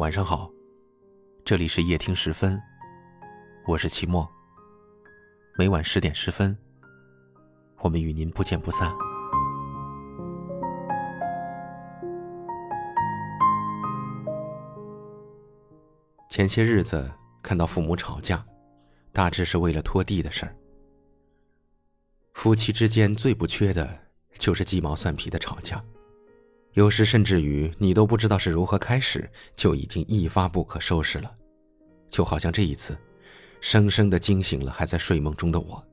晚上好，这里是夜听十分，我是齐墨。每晚十点十分，我们与您不见不散。前些日子看到父母吵架，大致是为了拖地的事儿。夫妻之间最不缺的就是鸡毛蒜皮的吵架。有时甚至于你都不知道是如何开始，就已经一发不可收拾了，就好像这一次，生生的惊醒了还在睡梦中的我。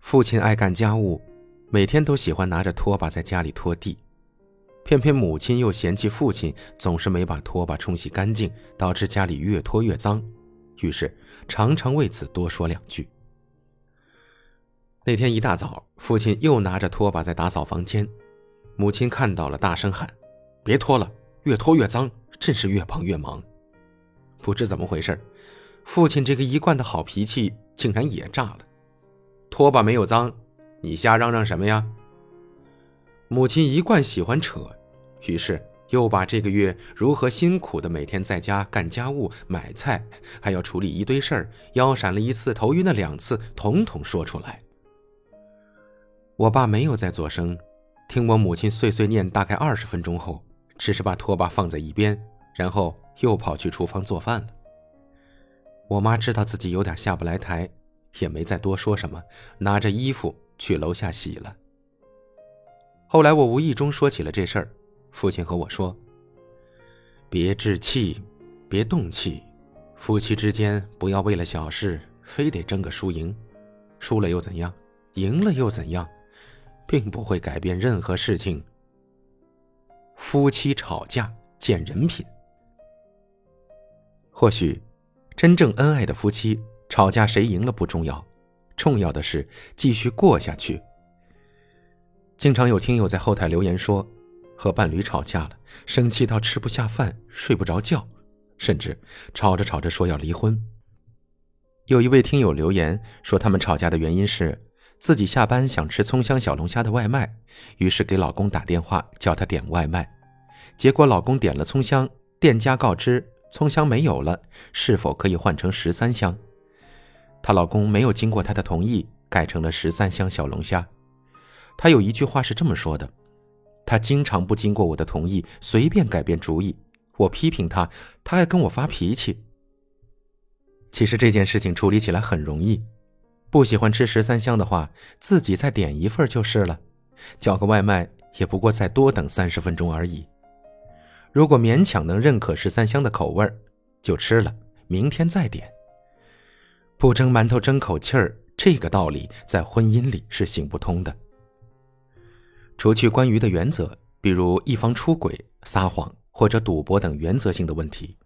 父亲爱干家务，每天都喜欢拿着拖把在家里拖地，偏偏母亲又嫌弃父亲总是没把拖把冲洗干净，导致家里越拖越脏，于是常常为此多说两句。那天一大早，父亲又拿着拖把在打扫房间。母亲看到了，大声喊：“别拖了，越拖越脏，真是越帮越忙。”不知怎么回事，父亲这个一贯的好脾气竟然也炸了。拖把没有脏，你瞎嚷嚷什么呀？母亲一贯喜欢扯，于是又把这个月如何辛苦的每天在家干家务、买菜，还要处理一堆事儿，腰闪了一次，头晕了两次，统统说出来。我爸没有再作声。听我母亲碎碎念，大概二十分钟后，只是把拖把放在一边，然后又跑去厨房做饭了。我妈知道自己有点下不来台，也没再多说什么，拿着衣服去楼下洗了。后来我无意中说起了这事儿，父亲和我说：“别置气，别动气，夫妻之间不要为了小事非得争个输赢，输了又怎样？赢了又怎样？”并不会改变任何事情。夫妻吵架见人品。或许，真正恩爱的夫妻吵架谁赢了不重要，重要的是继续过下去。经常有听友在后台留言说，和伴侣吵架了，生气到吃不下饭、睡不着觉，甚至吵着吵着说要离婚。有一位听友留言说，他们吵架的原因是。自己下班想吃葱香小龙虾的外卖，于是给老公打电话叫他点外卖，结果老公点了葱香，店家告知葱香没有了，是否可以换成十三香？她老公没有经过她的同意，改成了十三香小龙虾。她有一句话是这么说的：“他经常不经过我的同意，随便改变主意。我批评他，他还跟我发脾气。”其实这件事情处理起来很容易。不喜欢吃十三香的话，自己再点一份就是了。叫个外卖也不过再多等三十分钟而已。如果勉强能认可十三香的口味就吃了，明天再点。不蒸馒头争口气儿，这个道理在婚姻里是行不通的。除去关于的原则，比如一方出轨、撒谎或者赌博等原则性的问题。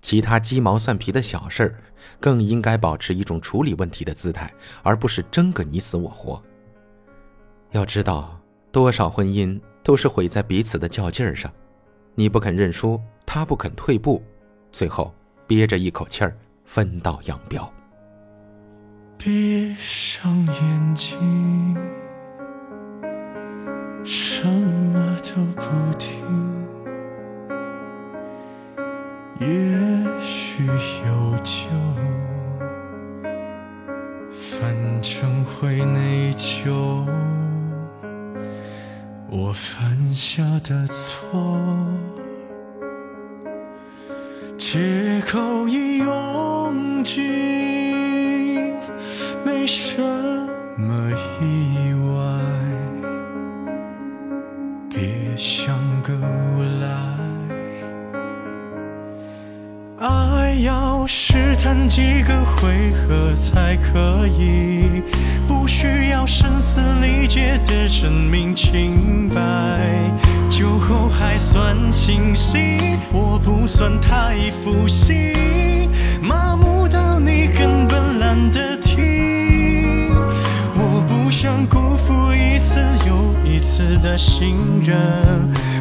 其他鸡毛蒜皮的小事儿，更应该保持一种处理问题的姿态，而不是争个你死我活。要知道，多少婚姻都是毁在彼此的较劲儿上，你不肯认输，他不肯退步，最后憋着一口气儿分道扬镳。闭上眼睛，什么都不听。也许有救，反正会内疚。我犯下的错，借口已用尽，没什么意义，要试探几个回合才可以，不需要声嘶力竭的证明清白。酒后还算清醒，我不算太负心，麻木到你根本懒得听。我不想辜负一次又一次的信任，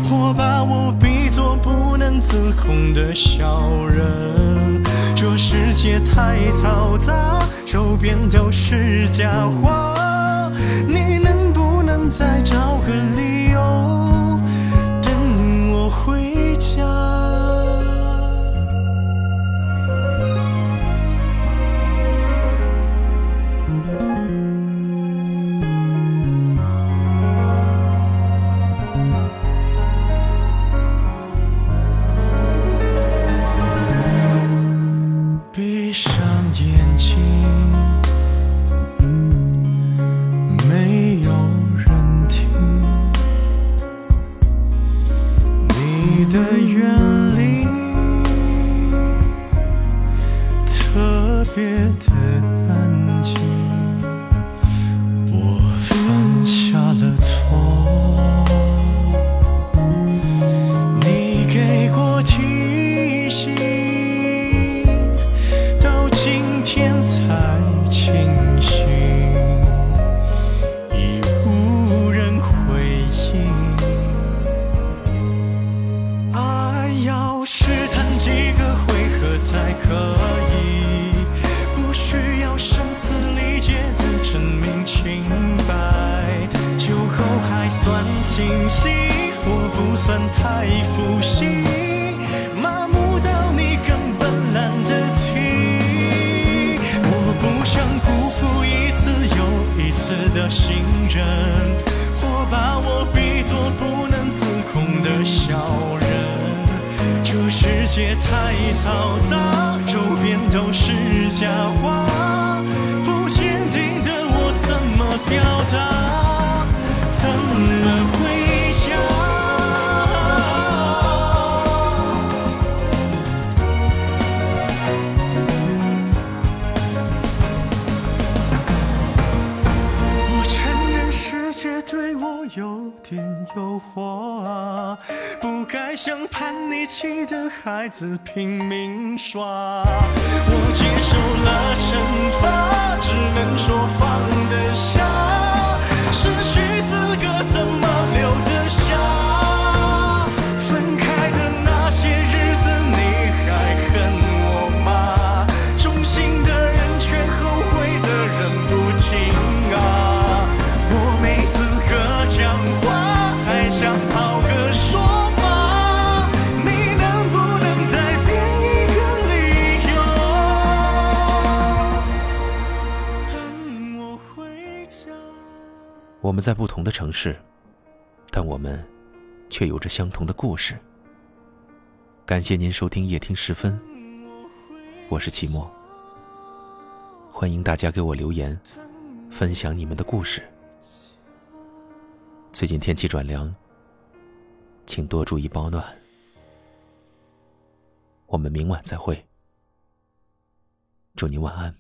或把我比作不能自控的小人。界太嘈杂，周边都是假话，你能不能再找个理闭上眼睛没有人听。你的远离特别的安静。太负心，麻木到你根本懒得听。我不想辜负一次又一次的信任，或把我比作不能自控的小人。这世界太嘈杂，周边都是假话，点诱惑，不该像叛逆期的孩子拼命耍。我接受了惩罚，我们在不同的城市，但我们却有着相同的故事。感谢您收听夜听时分，我是齐墨。欢迎大家给我留言，分享你们的故事。最近天气转凉，请多注意保暖。我们明晚再会，祝您晚安。